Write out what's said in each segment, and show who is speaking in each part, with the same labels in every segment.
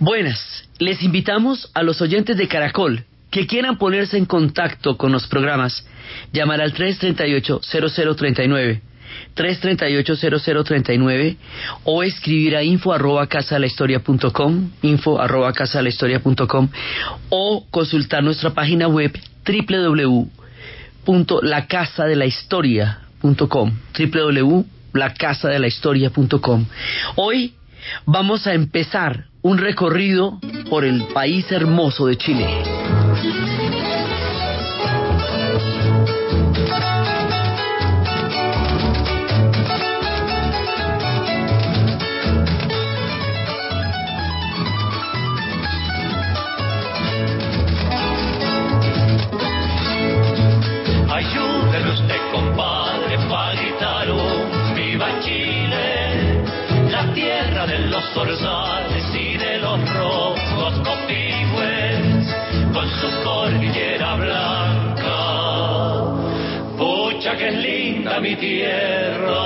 Speaker 1: Buenas, les invitamos a los oyentes de Caracol que quieran ponerse en contacto con los programas, llamar al 338-0039, 338-0039 o escribir a info arroba casa la historia punto com, info arroba casa la historia punto com, o consultar nuestra página web www.lacasadelahistoria.com www.lacasadelahistoria.com Hoy vamos a empezar un recorrido por el país hermoso de Chile.
Speaker 2: Que es linda mi tierra,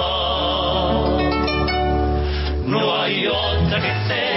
Speaker 2: no hay otra que se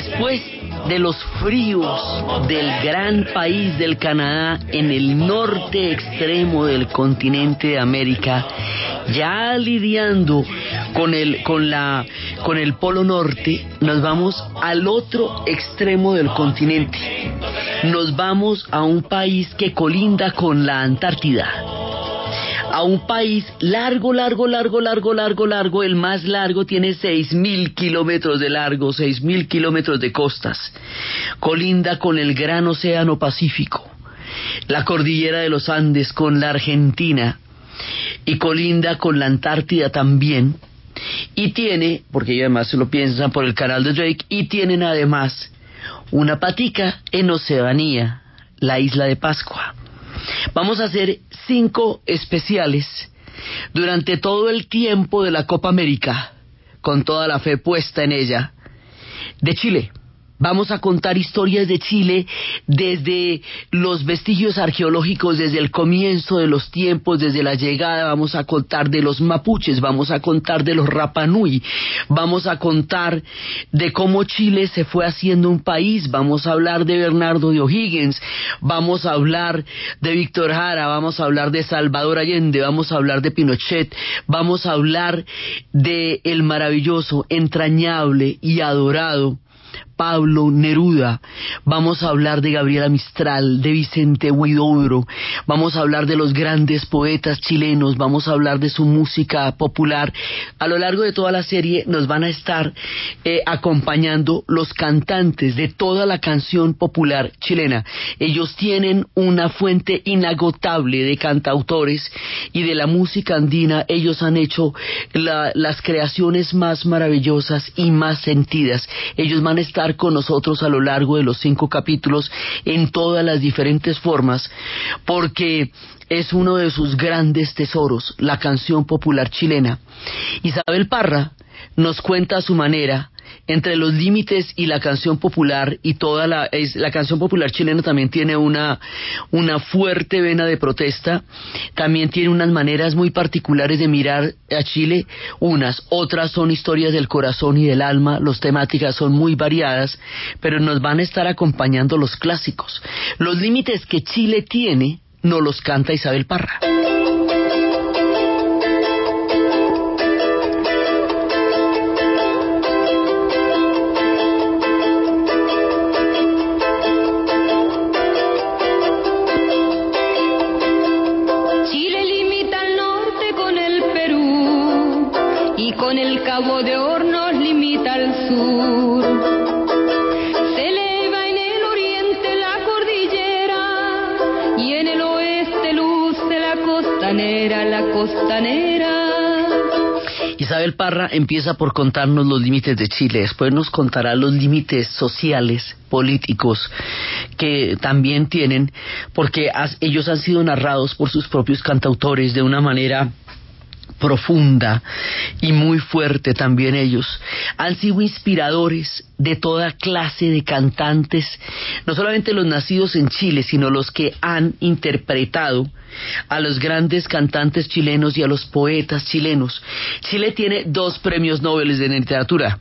Speaker 1: Después de los fríos del gran país del Canadá en el norte extremo del continente de América, ya lidiando con el con la con el polo norte, nos vamos al otro extremo del continente. Nos vamos a un país que colinda con la Antártida a un país largo, largo, largo, largo, largo, largo. El más largo tiene seis mil kilómetros de largo, seis mil kilómetros de costas. Colinda con el gran océano Pacífico, la cordillera de los Andes con la Argentina y colinda con la Antártida también. Y tiene, porque ellos además se lo piensan por el canal de Drake, y tienen además una patica en Oceanía, la isla de Pascua. Vamos a hacer cinco especiales durante todo el tiempo de la Copa América, con toda la fe puesta en ella, de Chile. Vamos a contar historias de Chile desde los vestigios arqueológicos, desde el comienzo de los tiempos, desde la llegada. Vamos a contar de los mapuches, vamos a contar de los Rapanui, vamos a contar de cómo Chile se fue haciendo un país. Vamos a hablar de Bernardo de O'Higgins, vamos a hablar de Víctor Jara, vamos a hablar de Salvador Allende, vamos a hablar de Pinochet, vamos a hablar de el maravilloso, entrañable y adorado Pablo Neruda, vamos a hablar de Gabriela Mistral, de Vicente Huidobro, vamos a hablar de los grandes poetas chilenos, vamos a hablar de su música popular. A lo largo de toda la serie nos van a estar eh, acompañando los cantantes de toda la canción popular chilena. Ellos tienen una fuente inagotable de cantautores y de la música andina. Ellos han hecho la- las creaciones más maravillosas y más sentidas. Ellos van a estar con nosotros a lo largo de los cinco capítulos en todas las diferentes formas, porque es uno de sus grandes tesoros, la canción popular chilena. Isabel Parra nos cuenta a su manera entre los límites y la canción popular y toda la es, la canción popular chilena también tiene una una fuerte vena de protesta, también tiene unas maneras muy particulares de mirar a Chile, unas, otras son historias del corazón y del alma, las temáticas son muy variadas, pero nos van a estar acompañando los clásicos. Los límites que Chile tiene no los canta Isabel Parra. Empieza por contarnos los límites de Chile, después nos contará los límites sociales, políticos que también tienen, porque ellos han sido narrados por sus propios cantautores de una manera profunda y muy fuerte también ellos. Han sido inspiradores de toda clase de cantantes, no solamente los nacidos en Chile, sino los que han interpretado a los grandes cantantes chilenos y a los poetas chilenos. Chile tiene dos premios Nobel de literatura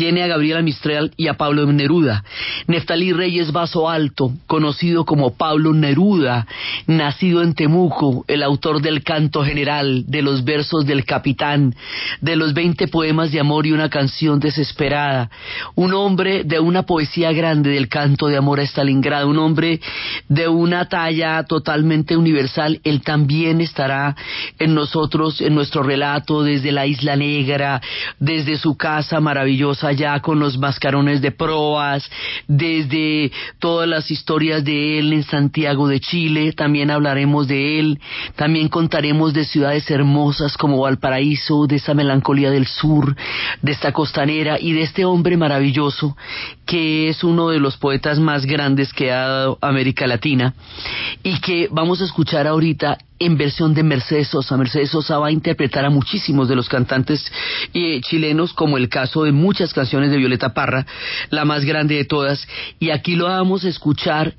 Speaker 1: tiene a Gabriela Mistral y a Pablo Neruda. Neftalí Reyes Vaso Alto, conocido como Pablo Neruda, nacido en Temuco, el autor del canto general, de los versos del capitán, de los veinte poemas de amor y una canción desesperada, un hombre de una poesía grande del canto de amor a Stalingrado, un hombre de una talla totalmente universal, él también estará en nosotros, en nuestro relato, desde la Isla Negra, desde su casa maravillosa allá con los mascarones de proas, desde todas las historias de él en Santiago de Chile, también hablaremos de él, también contaremos de ciudades hermosas como Valparaíso, de esa melancolía del sur, de esta costanera y de este hombre maravilloso que es uno de los poetas más grandes que ha dado América Latina y que vamos a escuchar ahorita en versión de Mercedes Sosa. Mercedes Sosa va a interpretar a muchísimos de los cantantes eh, chilenos, como el caso de muchas canciones de Violeta Parra, la más grande de todas, y aquí lo vamos a escuchar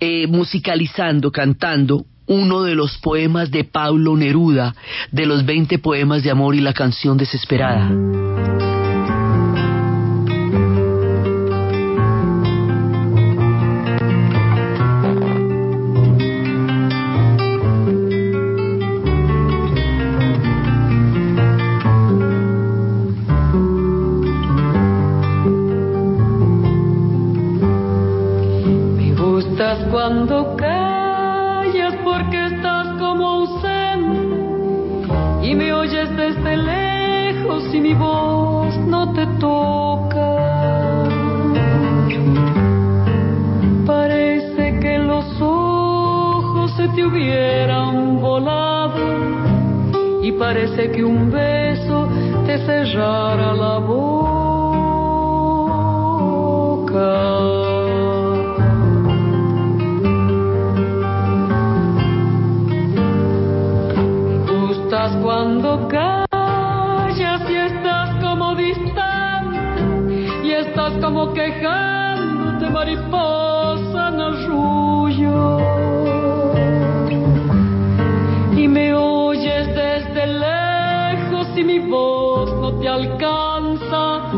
Speaker 1: eh, musicalizando, cantando uno de los poemas de Pablo Neruda, de los 20 poemas de amor y la canción desesperada.
Speaker 3: Oyes desde lejos y mi voz no te toca. Parece que los ojos se te hubieran volado y parece que un beso te cerrara la boca. Como quejándote mariposa en arrullo y me oyes desde lejos y mi voz no te alcanza.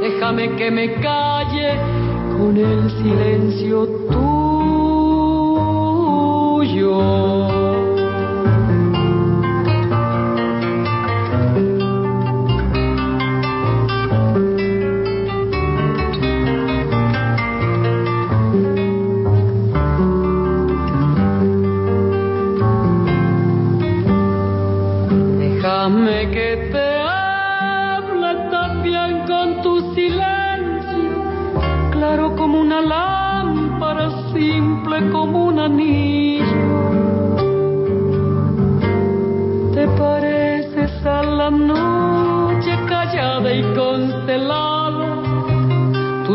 Speaker 3: Déjame que me calle con el silencio tuyo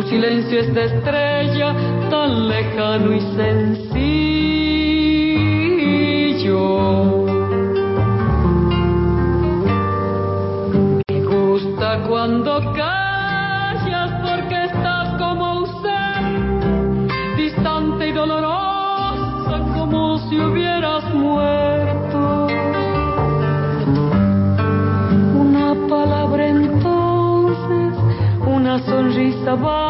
Speaker 3: silencio es de estrella, tan lejano y sencillo. Me gusta cuando callas porque estás como ausente, distante y dolorosa como si hubieras muerto. Una palabra entonces, una sonrisa va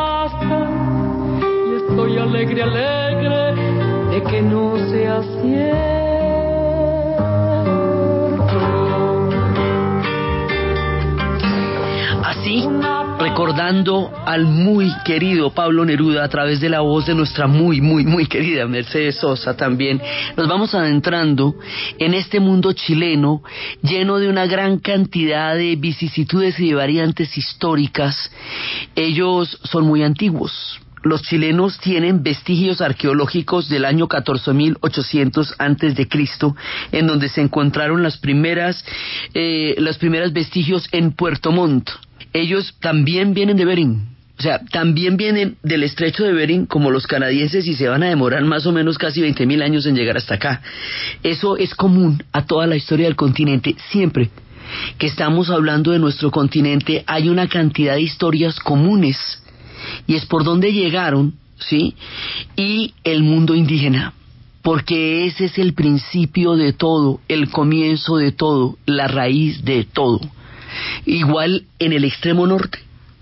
Speaker 3: alegre, de que no sea cierto.
Speaker 1: recordando al muy querido Pablo Neruda a través de la voz de nuestra muy, muy, muy querida Mercedes Sosa también, nos vamos adentrando en este mundo chileno lleno de una gran cantidad de vicisitudes y variantes históricas. Ellos son muy antiguos, los chilenos tienen vestigios arqueológicos del año 14.800 antes de Cristo, en donde se encontraron las primeras, eh, los primeros vestigios en Puerto Montt ellos también vienen de Bering. O sea, también vienen del estrecho de Bering como los canadienses y se van a demorar más o menos casi 20.000 años en llegar hasta acá. Eso es común a toda la historia del continente. Siempre que estamos hablando de nuestro continente hay una cantidad de historias comunes y es por donde llegaron, ¿sí? Y el mundo indígena porque ese es el principio de todo, el comienzo de todo, la raíz de todo. Igual en el extremo norte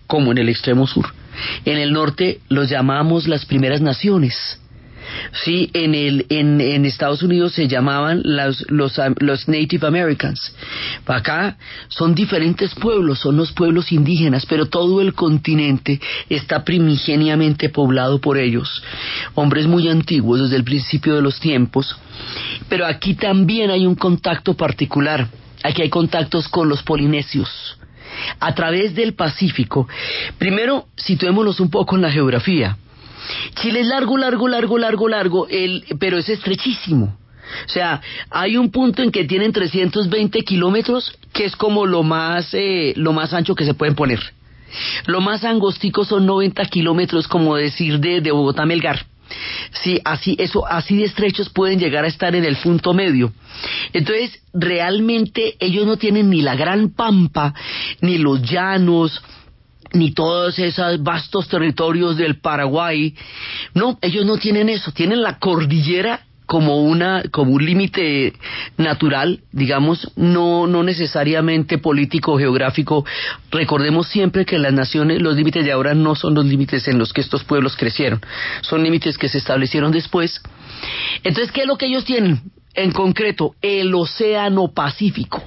Speaker 1: como en el extremo sur. En el norte los llamamos las primeras naciones. Sí, en, el, en, Estados Unidos se llamaban los, los, los, Native Americans. Acá son diferentes pueblos, son los pueblos indígenas, pero todo el continente está primigeniamente poblado por ellos. Hombres muy antiguos desde el principio de los tiempos. Pero aquí también hay un contacto particular Aquí hay contactos con los polinesios a través del Pacífico. Primero, situémonos un poco en la geografía. Chile es largo, largo, largo, largo, largo, el, pero es estrechísimo. O sea, hay un punto en que tienen 320 kilómetros, que es como lo más, eh, lo más ancho que se pueden poner. Lo más angostico son 90 kilómetros, como decir, de, de Bogotá a Melgar. Sí, así, eso, así de estrechos pueden llegar a estar en el punto medio. Entonces, realmente ellos no tienen ni la gran pampa, ni los llanos, ni todos esos vastos territorios del Paraguay. No, ellos no tienen eso, tienen la cordillera como una como un límite natural, digamos, no no necesariamente político geográfico. Recordemos siempre que las naciones, los límites de ahora no son los límites en los que estos pueblos crecieron, son límites que se establecieron después. Entonces, ¿qué es lo que ellos tienen? En concreto, el Océano Pacífico.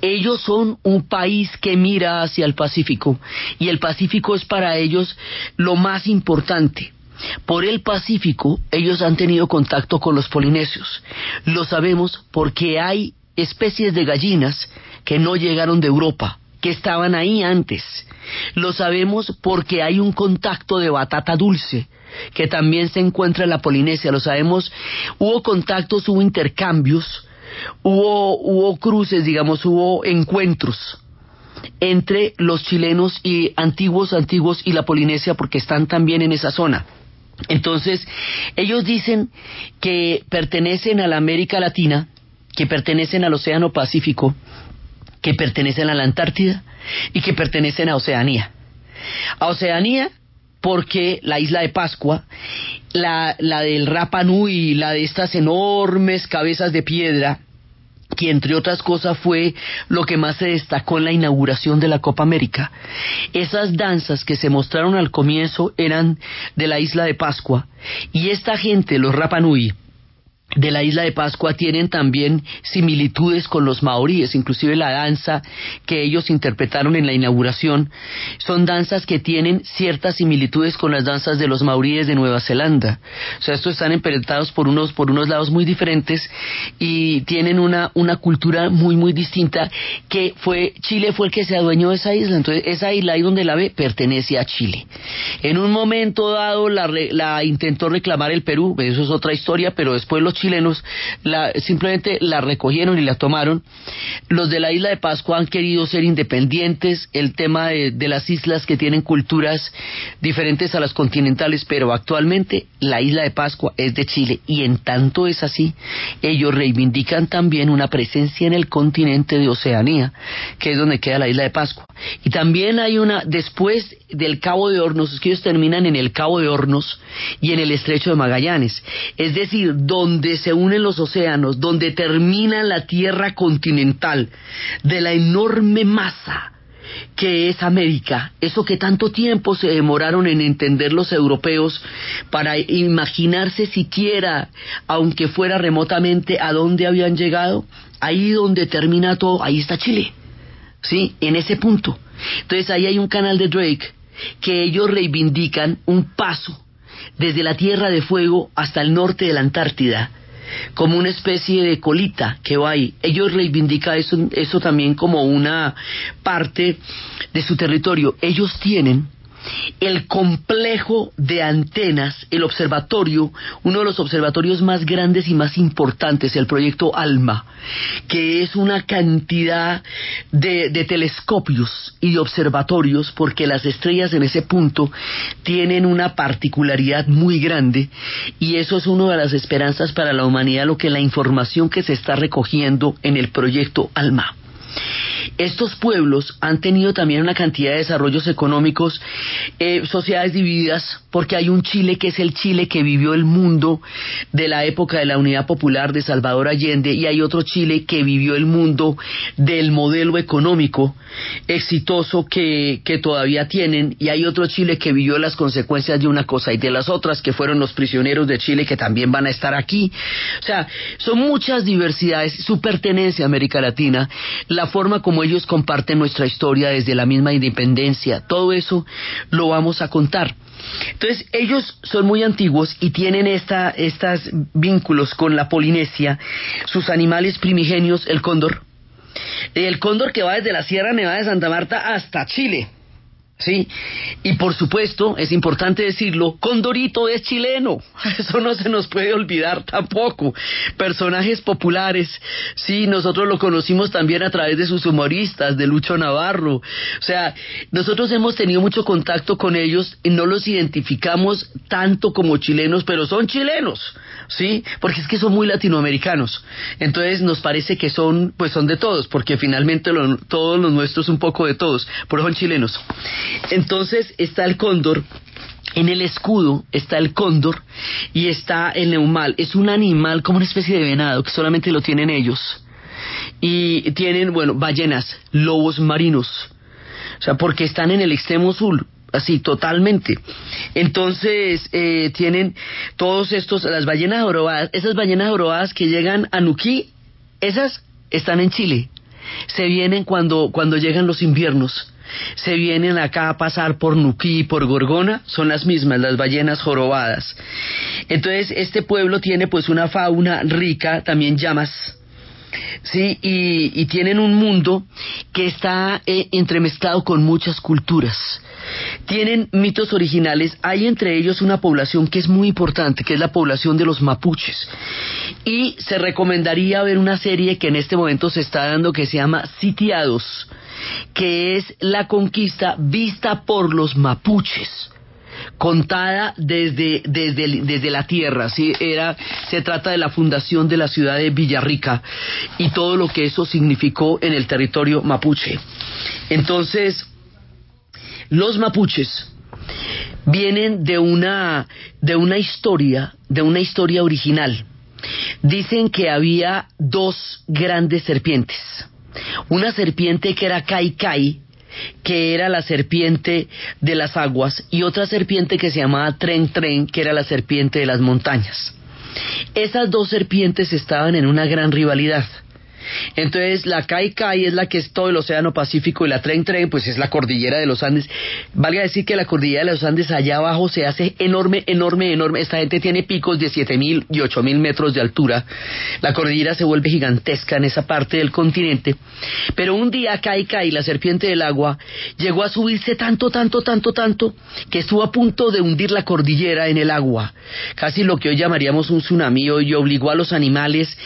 Speaker 1: Ellos son un país que mira hacia el Pacífico y el Pacífico es para ellos lo más importante. Por el Pacífico ellos han tenido contacto con los polinesios. Lo sabemos porque hay especies de gallinas que no llegaron de Europa, que estaban ahí antes. Lo sabemos porque hay un contacto de batata dulce que también se encuentra en la Polinesia. Lo sabemos, hubo contactos, hubo intercambios, hubo, hubo cruces, digamos, hubo encuentros entre los chilenos y antiguos, antiguos y la Polinesia porque están también en esa zona. Entonces, ellos dicen que pertenecen a la América Latina, que pertenecen al Océano Pacífico, que pertenecen a la Antártida y que pertenecen a Oceanía. A Oceanía porque la isla de Pascua, la, la del Rapa Nui, la de estas enormes cabezas de piedra, que entre otras cosas fue lo que más se destacó en la inauguración de la Copa América. Esas danzas que se mostraron al comienzo eran de la isla de Pascua y esta gente, los Rapanui, de la isla de Pascua tienen también similitudes con los maoríes, inclusive la danza que ellos interpretaron en la inauguración son danzas que tienen ciertas similitudes con las danzas de los maoríes de Nueva Zelanda. O sea, estos están emparentados por unos por unos lados muy diferentes y tienen una una cultura muy muy distinta que fue Chile fue el que se adueñó de esa isla, entonces esa isla ahí donde la ve pertenece a Chile. En un momento dado la, la intentó reclamar el Perú, eso es otra historia, pero después los la, simplemente la recogieron y la tomaron. Los de la isla de Pascua han querido ser independientes, el tema de, de las islas que tienen culturas diferentes a las continentales, pero actualmente la isla de Pascua es de Chile y en tanto es así, ellos reivindican también una presencia en el continente de Oceanía, que es donde queda la isla de Pascua. Y también hay una, después del Cabo de Hornos, que ellos terminan en el Cabo de Hornos y en el Estrecho de Magallanes, es decir, donde se unen los océanos, donde termina la tierra continental de la enorme masa que es América, eso que tanto tiempo se demoraron en entender los europeos para imaginarse siquiera, aunque fuera remotamente, a dónde habían llegado, ahí donde termina todo, ahí está Chile, ¿sí? En ese punto. Entonces ahí hay un canal de Drake que ellos reivindican un paso desde la Tierra de Fuego hasta el norte de la Antártida, como una especie de colita que va ahí. Ellos reivindican eso, eso también como una parte de su territorio. Ellos tienen el complejo de antenas, el observatorio, uno de los observatorios más grandes y más importantes, el proyecto ALMA, que es una cantidad de, telescopios y de observatorios, porque las estrellas en ese punto tienen una particularidad muy grande, y eso es una de las esperanzas para la humanidad, lo que la información que se está recogiendo en el proyecto ALMA. Estos pueblos han tenido también una cantidad de desarrollos económicos, eh, sociedades divididas, porque hay un Chile que es el Chile que vivió el mundo de la época de la Unidad Popular de Salvador Allende y hay otro Chile que vivió el mundo del modelo económico exitoso que, que todavía tienen y hay otro Chile que vivió las consecuencias de una cosa y de las otras que fueron los prisioneros de Chile que también van a estar aquí. O sea, son muchas diversidades, su pertenencia a América Latina, la forma como ellos comparten nuestra historia desde la misma independencia, todo eso lo vamos a contar. Entonces, ellos son muy antiguos y tienen esta, estos vínculos con la Polinesia, sus animales primigenios, el cóndor, el cóndor que va desde la Sierra Nevada de Santa Marta hasta Chile. ¿Sí? Y por supuesto, es importante decirlo, Condorito es chileno, eso no se nos puede olvidar tampoco. Personajes populares, sí, nosotros lo conocimos también a través de sus humoristas, de Lucho Navarro. O sea, nosotros hemos tenido mucho contacto con ellos y no los identificamos tanto como chilenos, pero son chilenos, sí, porque es que son muy latinoamericanos. Entonces nos parece que son, pues son de todos, porque finalmente lo, todos los nuestros un poco de todos, pero son chilenos. Entonces está el cóndor, en el escudo está el cóndor y está el neumal. Es un animal como una especie de venado que solamente lo tienen ellos. Y tienen, bueno, ballenas, lobos marinos. O sea, porque están en el extremo sur, así totalmente. Entonces eh, tienen todos estos, las ballenas jorobadas, esas ballenas jorobadas que llegan a Nuquí, esas están en Chile. Se vienen cuando, cuando llegan los inviernos se vienen acá a pasar por Nuquí y por Gorgona, son las mismas, las ballenas jorobadas. Entonces, este pueblo tiene pues una fauna rica, también llamas, ¿sí? Y, tienen un mundo que está eh, entremezclado con muchas culturas. Tienen mitos originales, hay entre ellos una población que es muy importante, que es la población de los mapuches. Y se recomendaría ver una serie que en este momento se está dando que se llama Sitiados que es la conquista vista por los mapuches contada desde, desde, desde la tierra, ¿sí? Era, se trata de la fundación de la ciudad de Villarrica y todo lo que eso significó en el territorio mapuche. Entonces, los mapuches vienen de una, de una historia, de una historia original. Dicen que había dos grandes serpientes una serpiente que era Kai Kai, que era la serpiente de las aguas, y otra serpiente que se llamaba Tren Tren, que era la serpiente de las montañas. Esas dos serpientes estaban en una gran rivalidad. Entonces la Kai es la que es todo el Océano Pacífico y la Tren Tren pues es la cordillera de los Andes. Valga decir que la cordillera de los Andes allá abajo se hace enorme, enorme, enorme. Esta gente tiene picos de 7.000 y 8.000 metros de altura. La cordillera se vuelve gigantesca en esa parte del continente. Pero un día Kai, la serpiente del agua, llegó a subirse tanto, tanto, tanto, tanto, que estuvo a punto de hundir la cordillera en el agua. Casi lo que hoy llamaríamos un tsunami y obligó a los animales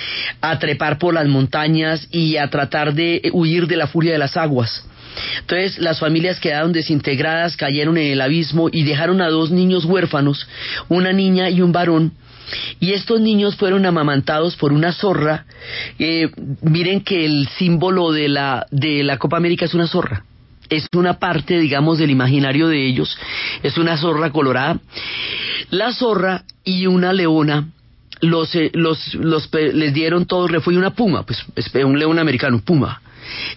Speaker 1: a trepar por las montañas y a tratar de huir de la furia de las aguas. Entonces las familias quedaron desintegradas, cayeron en el abismo y dejaron a dos niños huérfanos, una niña y un varón, y estos niños fueron amamantados por una zorra. Eh, miren que el símbolo de la, de la Copa América es una zorra. Es una parte, digamos, del imaginario de ellos. Es una zorra colorada. La zorra y una leona los, eh, los, los, les dieron todo el refugio, una puma, pues un león americano, puma.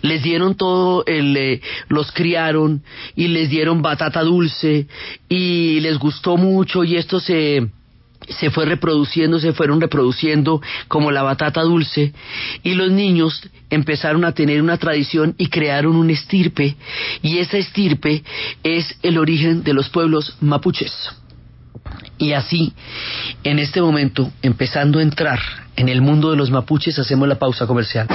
Speaker 1: Les dieron todo, el, eh, los criaron y les dieron batata dulce y les gustó mucho y esto se, se fue reproduciendo, se fueron reproduciendo como la batata dulce y los niños empezaron a tener una tradición y crearon un estirpe y esa estirpe es el origen de los pueblos mapuches. Y así, en este momento, empezando a entrar en el mundo de los mapuches, hacemos la pausa comercial.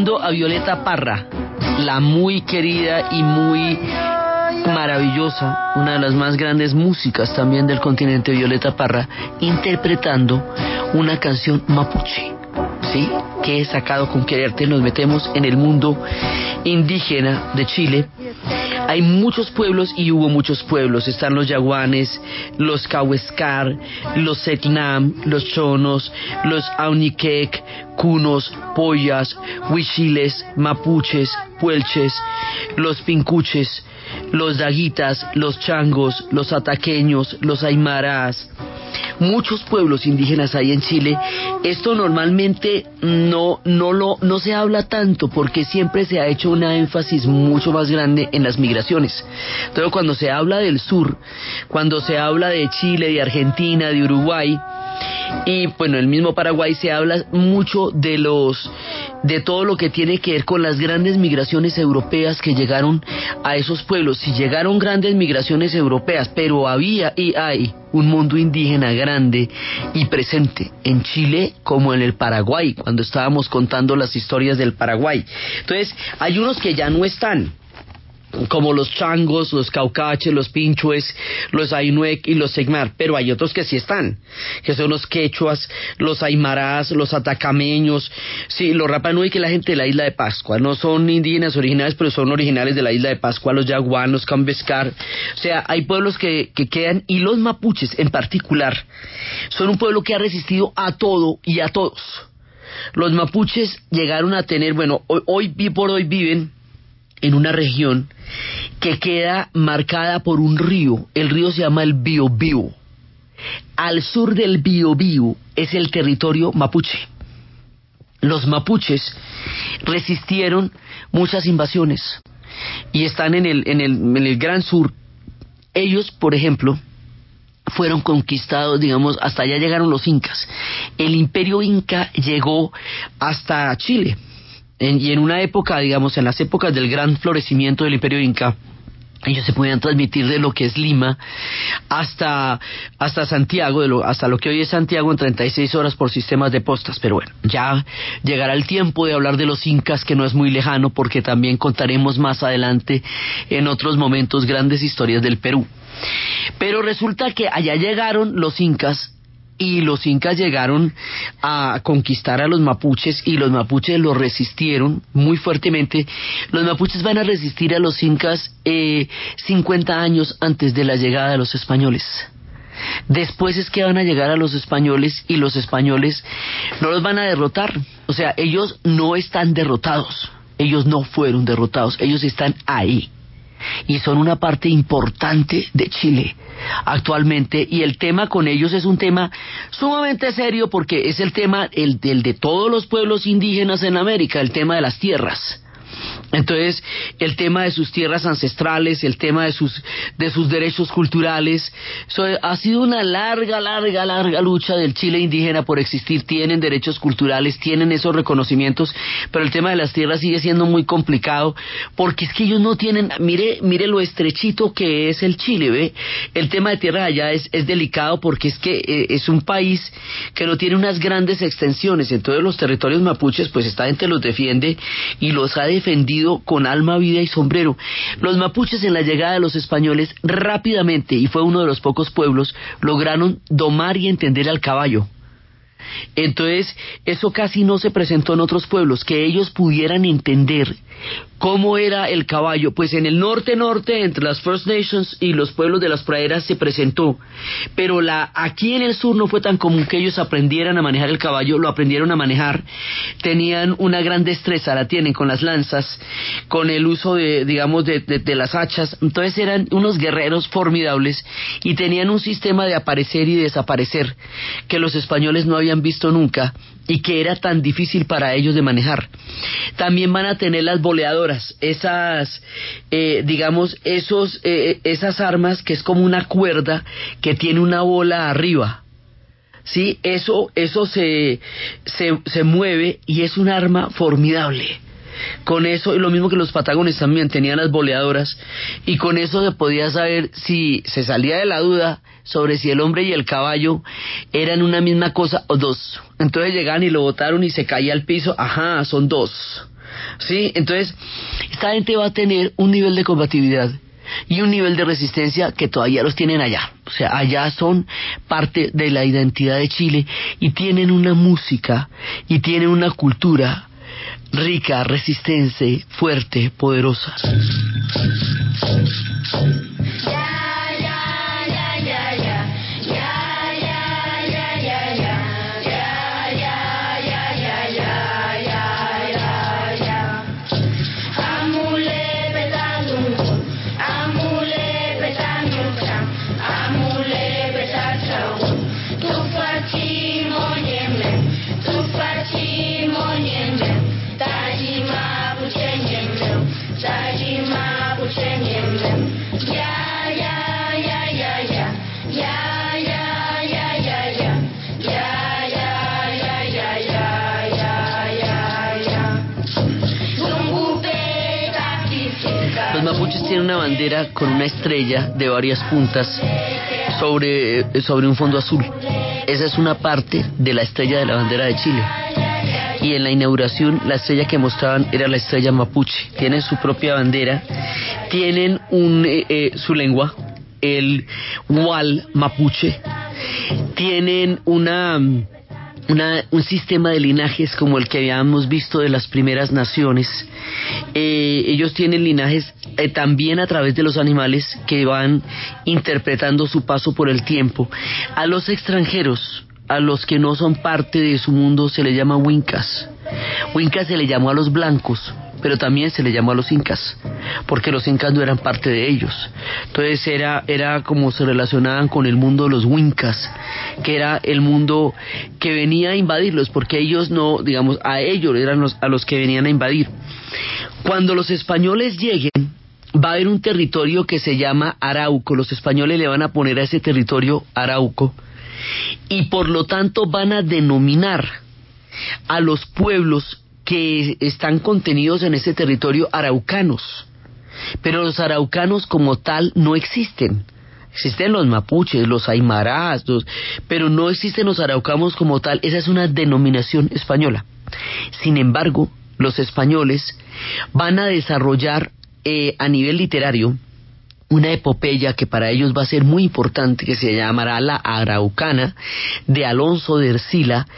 Speaker 1: A Violeta Parra, la muy querida y muy maravillosa, una de las más grandes músicas también del continente, Violeta Parra, interpretando una canción mapuche, ¿sí? Que he sacado con quererte, nos metemos en el mundo indígena de Chile hay muchos pueblos y hubo muchos pueblos. Están los yaguanes, los cahuescar, los setnam, los chonos, los auniquec, cunos, pollas, huichiles, mapuches, puelches, los pincuches, los daguitas, los changos, los ataqueños, los aymarás, muchos pueblos indígenas hay en Chile. Esto normalmente no, no, lo, no se habla tanto porque siempre se ha hecho una énfasis mucho más grande en las migraciones. Pero cuando se habla del sur, cuando se habla de Chile, de Argentina, de Uruguay, y bueno, el mismo Paraguay se habla mucho de los de todo lo que tiene que ver con las grandes migraciones europeas que llegaron a esos pueblos. Si llegaron grandes migraciones europeas, pero había y hay un mundo indígena grande y presente en Chile como en el Paraguay, cuando estábamos contando las historias del Paraguay. Entonces, hay unos que ya no están, como los changos, los caucaches, los pinchues, los ainuec y los segmar, pero hay otros que sí están, que son los quechuas, los aymarás, los atacameños, sí, los rapanui, que la gente de la isla de Pascua, no son indígenas originales, pero son originales de la isla de Pascua, los yaguanos, los cambescar, o sea, hay pueblos que, que quedan, y los mapuches en particular, son un pueblo que ha resistido a todo y a todos. Los mapuches llegaron a tener, bueno, hoy, hoy por hoy viven en una región que queda marcada por un río. El río se llama el Biobío. Al sur del Biobío es el territorio mapuche. Los mapuches resistieron muchas invasiones y están en el, en el, en el gran sur. Ellos, por ejemplo, fueron conquistados, digamos, hasta allá llegaron los incas. El imperio inca llegó hasta Chile. Y en una época, digamos, en las épocas del gran florecimiento del imperio inca, ellos se podían transmitir de lo que es Lima hasta, hasta Santiago, de lo, hasta lo que hoy es Santiago en 36 horas por sistemas de postas. Pero bueno, ya llegará el tiempo de hablar de los incas, que no es muy lejano, porque también contaremos más adelante en otros momentos grandes historias del Perú. Pero resulta que allá llegaron los incas y los incas llegaron a conquistar a los mapuches y los mapuches los resistieron muy fuertemente. Los mapuches van a resistir a los incas eh, 50 años antes de la llegada de los españoles. Después es que van a llegar a los españoles y los españoles no los van a derrotar. O sea, ellos no están derrotados. Ellos no fueron derrotados. Ellos están ahí y son una parte importante de Chile actualmente y el tema con ellos es un tema sumamente serio porque es el tema el, el de todos los pueblos indígenas en América, el tema de las tierras. Entonces, el tema de sus tierras ancestrales, el tema de sus, de sus derechos culturales, ha sido una larga, larga, larga lucha del Chile indígena por existir. Tienen derechos culturales, tienen esos reconocimientos, pero el tema de las tierras sigue siendo muy complicado porque es que ellos no tienen, mire, mire lo estrechito que es el Chile, ¿ve? El tema de tierra allá es, es delicado porque es que eh, es un país que no tiene unas grandes extensiones, entonces los territorios mapuches, pues esta gente los defiende y los ha defendido con alma, vida y sombrero. Los mapuches en la llegada de los españoles rápidamente, y fue uno de los pocos pueblos, lograron domar y entender al caballo. Entonces, eso casi no se presentó en otros pueblos, que ellos pudieran entender ¿Cómo era el caballo? Pues en el norte-norte, entre las First Nations y los pueblos de las praderas, se presentó. Pero la, aquí en el sur no fue tan común que ellos aprendieran a manejar el caballo, lo aprendieron a manejar. Tenían una gran destreza, la tienen con las lanzas, con el uso de, digamos, de, de las hachas. Entonces eran unos guerreros formidables y tenían un sistema de aparecer y desaparecer que los españoles no habían visto nunca y que era tan difícil para ellos de manejar. También van a tener las boleadoras, esas, eh, digamos, esos, eh, esas armas que es como una cuerda que tiene una bola arriba. Sí, eso, eso se, se, se mueve y es un arma formidable con eso, y lo mismo que los patagones también tenían las boleadoras, y con eso se podía saber si se salía de la duda sobre si el hombre y el caballo eran una misma cosa o dos. Entonces llegaban y lo botaron y se caía al piso, ajá, son dos. ¿Sí? Entonces, esta gente va a tener un nivel de combatividad y un nivel de resistencia que todavía los tienen allá. O sea, allá son parte de la identidad de Chile y tienen una música y tienen una cultura rica, resistente, fuerte, poderosa. Tiene una bandera con una estrella de varias puntas sobre, sobre un fondo azul. Esa es una parte de la estrella de la bandera de Chile. Y en la inauguración la estrella que mostraban era la estrella mapuche. Tienen su propia bandera, tienen un, eh, eh, su lengua, el wal mapuche, tienen una un sistema de linajes como el que habíamos visto de las primeras naciones. Eh, ellos tienen linajes eh, también a través de los animales que van interpretando su paso por el tiempo. A los extranjeros, a los que no son parte de su mundo, se les llama wincas. Wincas se le llamó a los blancos pero también se le llamó a los incas, porque los incas no eran parte de ellos. Entonces era, era como se relacionaban con el mundo de los wincas, que era el mundo que venía a invadirlos, porque ellos no, digamos, a ellos eran los, a los que venían a invadir. Cuando los españoles lleguen, va a haber un territorio que se llama Arauco. Los españoles le van a poner a ese territorio Arauco y por lo tanto van a denominar a los pueblos que están contenidos en ese territorio araucanos. Pero los araucanos como tal no existen. Existen los mapuches, los aymarás, pero no existen los araucanos como tal. Esa es una denominación española. Sin embargo, los españoles van a desarrollar eh, a nivel literario una epopeya que para ellos va a ser muy importante, que se llamará La Araucana, de Alonso de Ercila,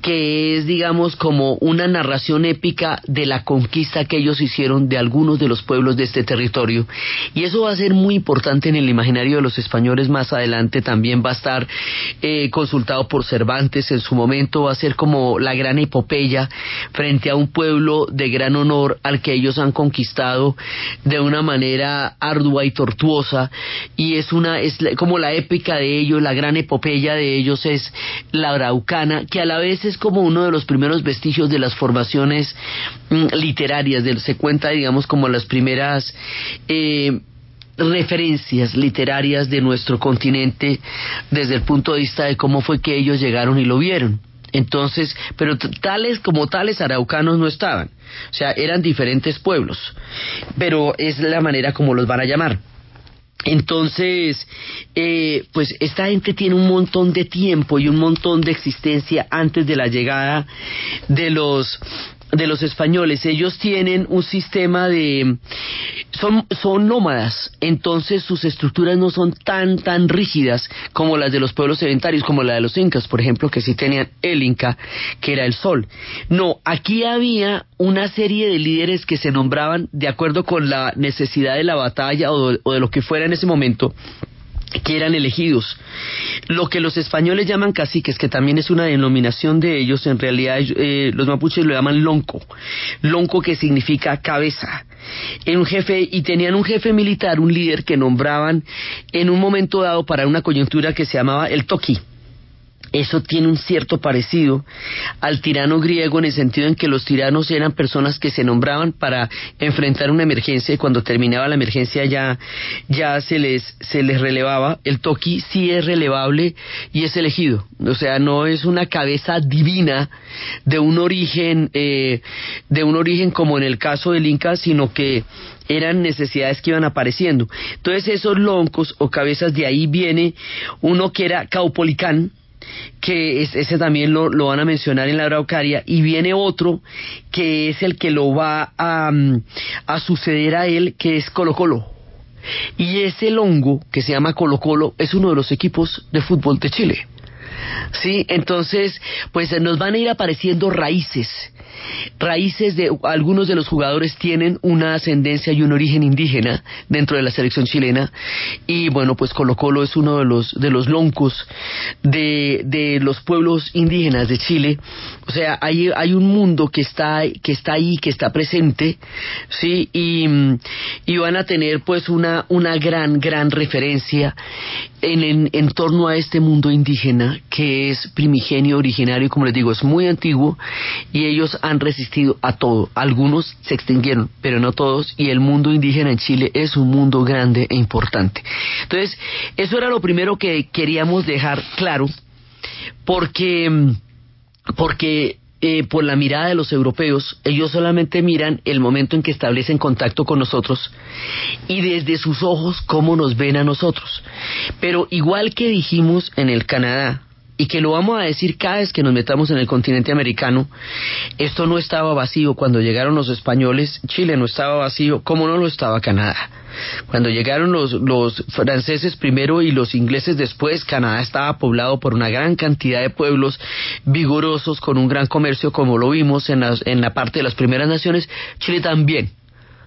Speaker 1: que es, digamos, como una narración épica de la conquista que ellos hicieron de algunos de los pueblos de este territorio. Y eso va a ser muy importante en el imaginario de los españoles más adelante. También va a estar eh, consultado por Cervantes en su momento, va a ser como la gran epopeya frente a un pueblo de gran honor al que ellos han conquistado de una manera ardua y tortuosa y es una es como la épica de ellos, la gran epopeya de ellos es la araucana, que a la vez es como uno de los primeros vestigios de las formaciones mm, literarias, de, se cuenta digamos como las primeras eh, referencias literarias de nuestro continente desde el punto de vista de cómo fue que ellos llegaron y lo vieron. Entonces, pero tales como tales araucanos no estaban. O sea, eran diferentes pueblos. Pero es la manera como los van a llamar. Entonces, eh, pues esta gente tiene un montón de tiempo y un montón de existencia antes de la llegada de los de los españoles. Ellos tienen un sistema de... Son, son nómadas, entonces sus estructuras no son tan, tan rígidas como las de los pueblos sedentarios, como la de los incas, por ejemplo, que sí tenían el inca, que era el sol. No, aquí había una serie de líderes que se nombraban de acuerdo con la necesidad de la batalla o o de lo que fuera en ese momento que eran elegidos. Lo que los españoles llaman caciques, que también es una denominación de ellos, en realidad eh, los mapuches lo llaman lonco. Lonco que significa cabeza. En un jefe, y tenían un jefe militar, un líder que nombraban en un momento dado para una coyuntura que se llamaba el toqui eso tiene un cierto parecido al tirano griego en el sentido en que los tiranos eran personas que se nombraban para enfrentar una emergencia y cuando terminaba la emergencia ya, ya se les, se les relevaba. El toki sí es relevable y es elegido. O sea, no es una cabeza divina de un origen, eh, de un origen como en el caso del Inca, sino que eran necesidades que iban apareciendo. Entonces esos loncos o cabezas de ahí viene uno que era Caupolicán, que ese también lo, van a mencionar en la Araucaria, y viene otro que es el que lo va a, mm, a suceder a él, que es Colo Colo. Y ese longo, que se llama Colo Colo, es uno de los equipos de fútbol de Chile. Sí, entonces, pues nos van a ir apareciendo raíces raíces de algunos de los jugadores tienen una ascendencia y un origen indígena dentro de la selección chilena. Y bueno pues Colo Colo es uno de los de los loncos de, de los pueblos indígenas de Chile. O sea hay, hay un mundo que está que está ahí que está presente sí y, y van a tener pues una una gran gran referencia en, en, en torno a este mundo indígena que es primigenio originario como les digo es muy antiguo. Y ellos han resistido a todo. Algunos se extinguieron, pero no todos, y el mundo indígena en Chile es un mundo grande e importante. Entonces, eso era lo primero que queríamos dejar claro, porque, porque eh, por la mirada de los europeos, ellos solamente miran el momento en que establecen contacto con nosotros y desde sus ojos cómo nos ven a nosotros. Pero igual que dijimos en el Canadá, y que lo vamos a decir cada vez que nos metamos en el continente americano, esto no estaba vacío cuando llegaron los españoles, Chile no estaba vacío, como no lo estaba Canadá. Cuando llegaron los, los franceses primero y los ingleses después, Canadá estaba poblado por una gran cantidad de pueblos vigorosos con un gran comercio, como lo vimos en, en la parte de las primeras naciones, Chile también.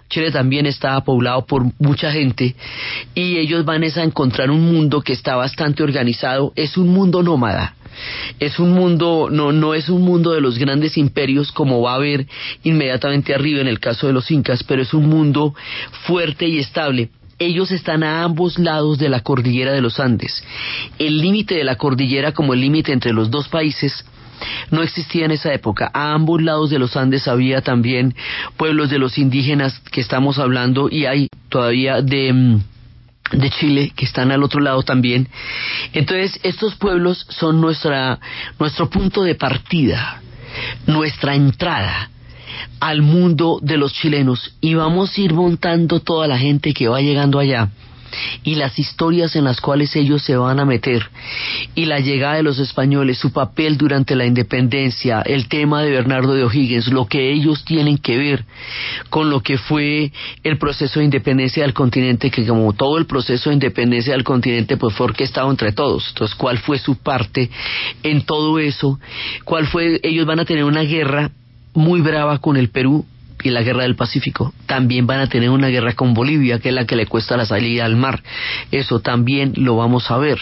Speaker 1: Chile también está poblado por mucha gente y ellos van a encontrar un mundo que está bastante organizado, es un mundo nómada. Es un mundo, no, no es un mundo de los grandes imperios como va a haber inmediatamente arriba en el caso de los incas, pero es un mundo fuerte y estable ellos están a ambos lados de la cordillera de los Andes. El límite de la cordillera como el límite entre los dos países no existía en esa época. A ambos lados de los Andes había también pueblos de los indígenas que estamos hablando y hay todavía de mm, de Chile que están al otro lado también. Entonces, estos pueblos son nuestra nuestro punto de partida, nuestra entrada al mundo de los chilenos y vamos a ir montando toda la gente que va llegando allá y las historias en las cuales ellos se van a meter y la llegada de los españoles, su papel durante la independencia, el tema de Bernardo de O'Higgins, lo que ellos tienen que ver con lo que fue el proceso de independencia del continente, que como todo el proceso de independencia del continente pues fue orquestado entre todos. Entonces, ¿cuál fue su parte en todo eso? ¿Cuál fue? Ellos van a tener una guerra muy brava con el Perú y la guerra del Pacífico. También van a tener una guerra con Bolivia, que es la que le cuesta la salida al mar. Eso también lo vamos a ver.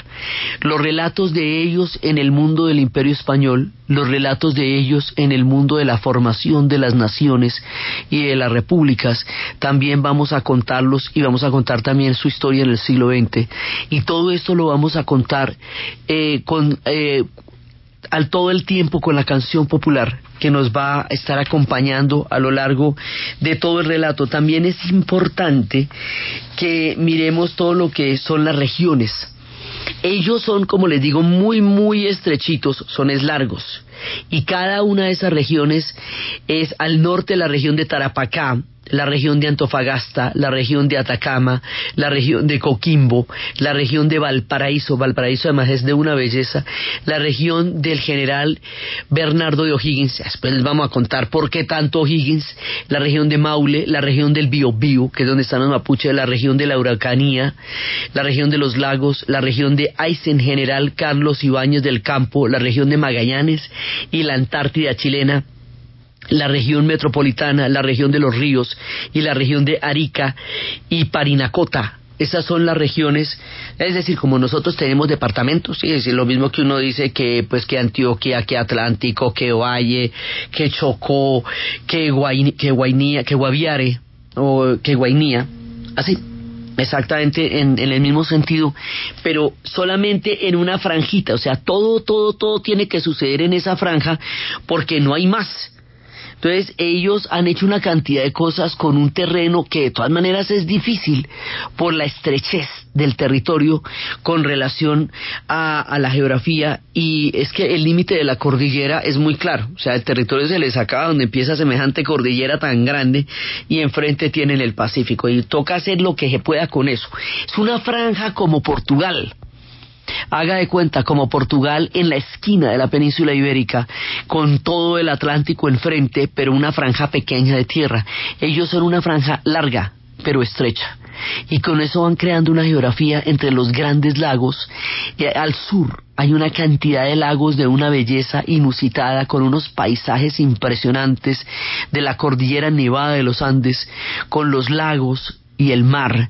Speaker 1: Los relatos de ellos en el mundo del imperio español, los relatos de ellos en el mundo de la formación de las naciones y de las repúblicas, también vamos a contarlos y vamos a contar también su historia en el siglo XX. Y todo esto lo vamos a contar eh, con... Eh, al todo el tiempo con la canción popular que nos va a estar acompañando a lo largo de todo el relato. También es importante que miremos todo lo que son las regiones. Ellos son, como les digo, muy, muy estrechitos, son largos. Y cada una de esas regiones es al norte la región de Tarapacá, la región de Antofagasta, la región de Atacama, la región de Coquimbo, la región de Valparaíso, Valparaíso además es de una belleza, la región del general Bernardo de O'Higgins, después les vamos a contar por qué tanto O'Higgins, la región de Maule, la región del Biobío, que es donde están los mapuches, la región de la Huracanía, la región de los lagos, la región de Aysén, general Carlos Ibáñez del Campo, la región de Magallanes y la Antártida chilena, la región metropolitana, la región de los ríos y la región de Arica y Parinacota. Esas son las regiones, es decir, como nosotros tenemos departamentos, sí, es lo mismo que uno dice que pues que Antioquia, que Atlántico, que Valle, que Chocó, que, que Guainía, que Guaviare o que Guainía, así exactamente en, en, el mismo sentido, pero solamente en una franjita, o sea, todo, todo, todo tiene que suceder en esa franja porque no hay más. Entonces ellos han hecho una cantidad de cosas con un terreno que de todas maneras es difícil por la estrechez del territorio con relación a, la geografía. Y es que el límite de la cordillera es muy claro, o sea, el territorio se les acaba donde empieza semejante cordillera tan grande y enfrente tienen el Pacífico. Y toca hacer lo que se pueda con eso. Es una franja como Portugal, Haga de cuenta como Portugal en la esquina de la península ibérica, con todo el Atlántico enfrente, pero una franja pequeña de tierra. Ellos son una franja larga, pero estrecha. Y con eso van creando una geografía entre los grandes lagos. Y al sur hay una cantidad de lagos de una belleza inusitada, con unos paisajes impresionantes de la cordillera nevada de los Andes, con los lagos y el mar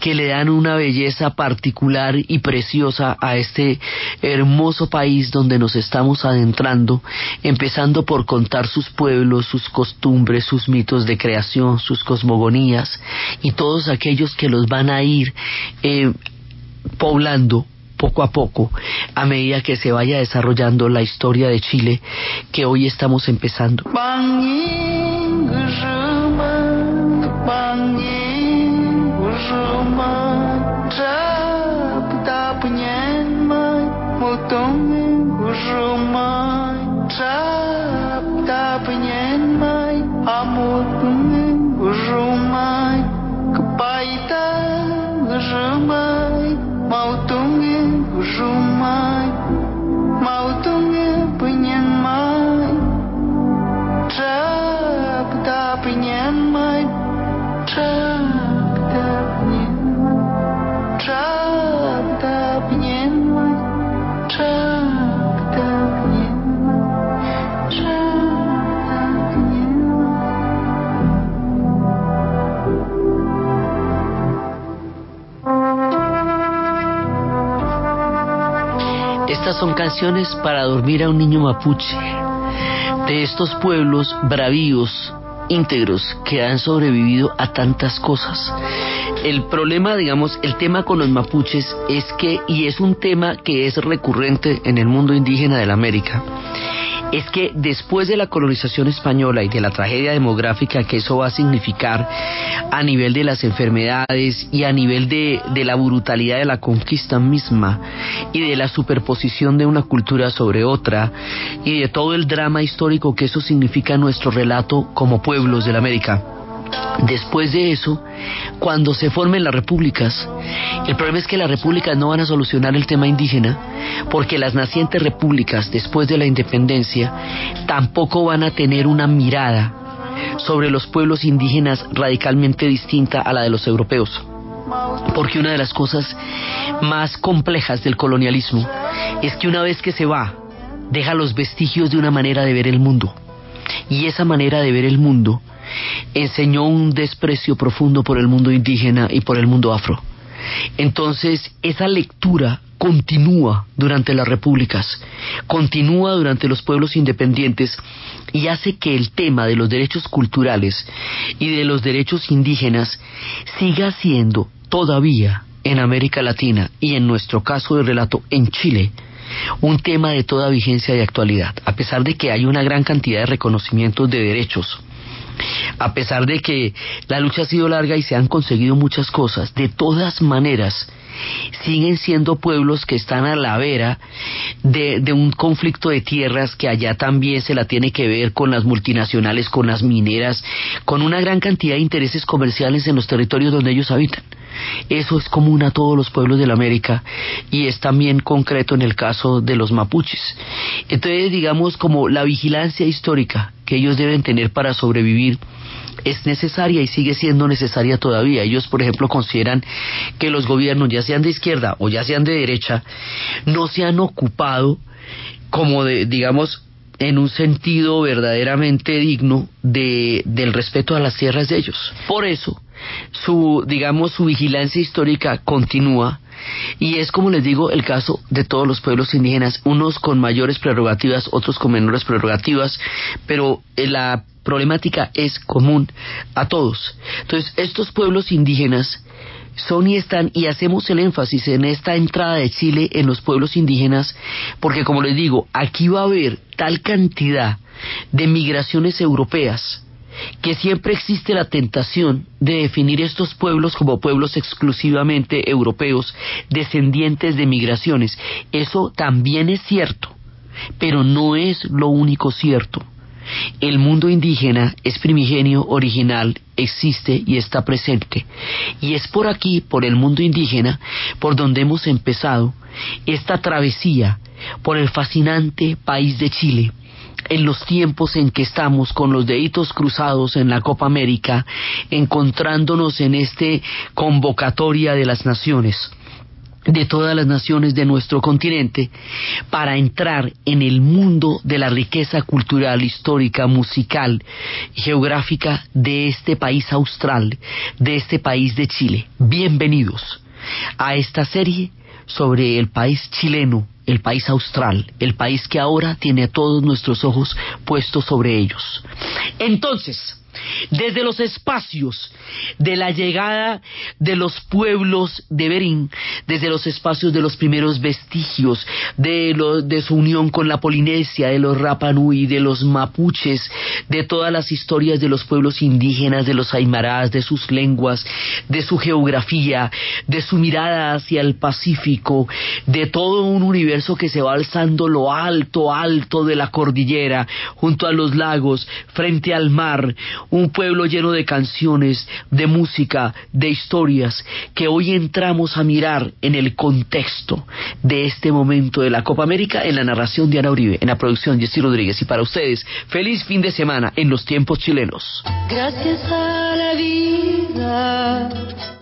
Speaker 1: que le dan una belleza particular y preciosa a este hermoso país donde nos estamos adentrando, empezando por contar sus pueblos, sus costumbres, sus mitos de creación, sus cosmogonías y todos aquellos que los van a ir eh, poblando poco a poco a medida que se vaya desarrollando la historia de Chile que hoy estamos empezando. Romanca, puta penyen mai, motong Son canciones para dormir a un niño mapuche, de estos pueblos bravíos, íntegros, que han sobrevivido a tantas cosas. El problema, digamos, el tema con los mapuches es que, y es un tema que es recurrente en el mundo indígena de la América, es que después de la colonización española y de la tragedia demográfica que eso va a significar a nivel de las enfermedades y a nivel de, de la brutalidad de la conquista misma y de la superposición de una cultura sobre otra y de todo el drama histórico que eso significa en nuestro relato como pueblos de la América. Después de eso, cuando se formen las repúblicas, el problema es que las repúblicas no van a solucionar el tema indígena, porque las nacientes repúblicas después de la independencia tampoco van a tener una mirada sobre los pueblos indígenas radicalmente distinta a la de los europeos. Porque una de las cosas más complejas del colonialismo es que una vez que se va, deja los vestigios de una manera de ver el mundo. Y esa manera de ver el mundo enseñó un desprecio profundo por el mundo indígena y por el mundo afro. Entonces, esa lectura continúa durante las repúblicas, continúa durante los pueblos independientes y hace que el tema de los derechos culturales y de los derechos indígenas siga siendo todavía en América Latina y en nuestro caso de relato en Chile un tema de toda vigencia y actualidad, a pesar de que hay una gran cantidad de reconocimientos de derechos a pesar de que la lucha ha sido larga y se han conseguido muchas cosas, de todas maneras siguen siendo pueblos que están a la vera de, un conflicto de tierras que allá también se la tiene que ver con las multinacionales, con las mineras, con una gran cantidad de intereses comerciales en los territorios donde ellos habitan. Eso es común a todos los pueblos de la América y es también concreto en el caso de los mapuches. Entonces, digamos, como la vigilancia histórica que ellos deben tener para sobrevivir es necesaria y sigue siendo necesaria todavía. Ellos, por ejemplo, consideran que los gobiernos, ya sean de izquierda o ya sean de derecha, no se han ocupado como de, digamos, en un sentido verdaderamente digno de, del respeto a las tierras de ellos. Por eso, su, digamos, su vigilancia histórica continúa y es como les digo el caso de todos los pueblos indígenas, unos con mayores prerrogativas, otros con menores prerrogativas, pero eh, la problemática es común a todos. Entonces, estos pueblos indígenas son y están, y hacemos el énfasis en esta entrada de Chile en los pueblos indígenas, porque como les digo, aquí va a haber tal cantidad de migraciones europeas, que siempre existe la tentación de definir estos pueblos como pueblos exclusivamente europeos, descendientes de migraciones. Eso también es cierto, pero no es lo único cierto. El mundo indígena es primigenio, original, existe y está presente. Y es por aquí, por el mundo indígena, por donde hemos empezado esta travesía por el fascinante país de Chile, en los tiempos en que estamos con los deditos cruzados en la Copa América, encontrándonos en este convocatoria de las naciones de todas las naciones de nuestro continente para entrar en el mundo de la riqueza cultural, histórica, musical geográfica de este país austral, de este país de Chile. Bienvenidos a esta serie sobre el país chileno, el país austral, el país que ahora tiene a todos nuestros ojos puestos sobre ellos. Entonces, desde los espacios de la llegada de los pueblos de Berín, desde los espacios de los primeros vestigios de, de su unión con la Polinesia, de los Rapanui, de los mapuches, de todas las historias de los pueblos indígenas, de los aymarás, de sus lenguas, de su geografía, de su mirada hacia el Pacífico, de todo un universo que se va alzando lo alto, alto de la cordillera, junto a los lagos, frente al mar, un pueblo lleno de canciones, de música, de historias, que hoy entramos a mirar en el contexto de este momento de la Copa América en la narración de Ana Uribe, en la producción Jessy Rodríguez. Y para ustedes, feliz fin de semana en los tiempos chilenos.
Speaker 3: Gracias a la vida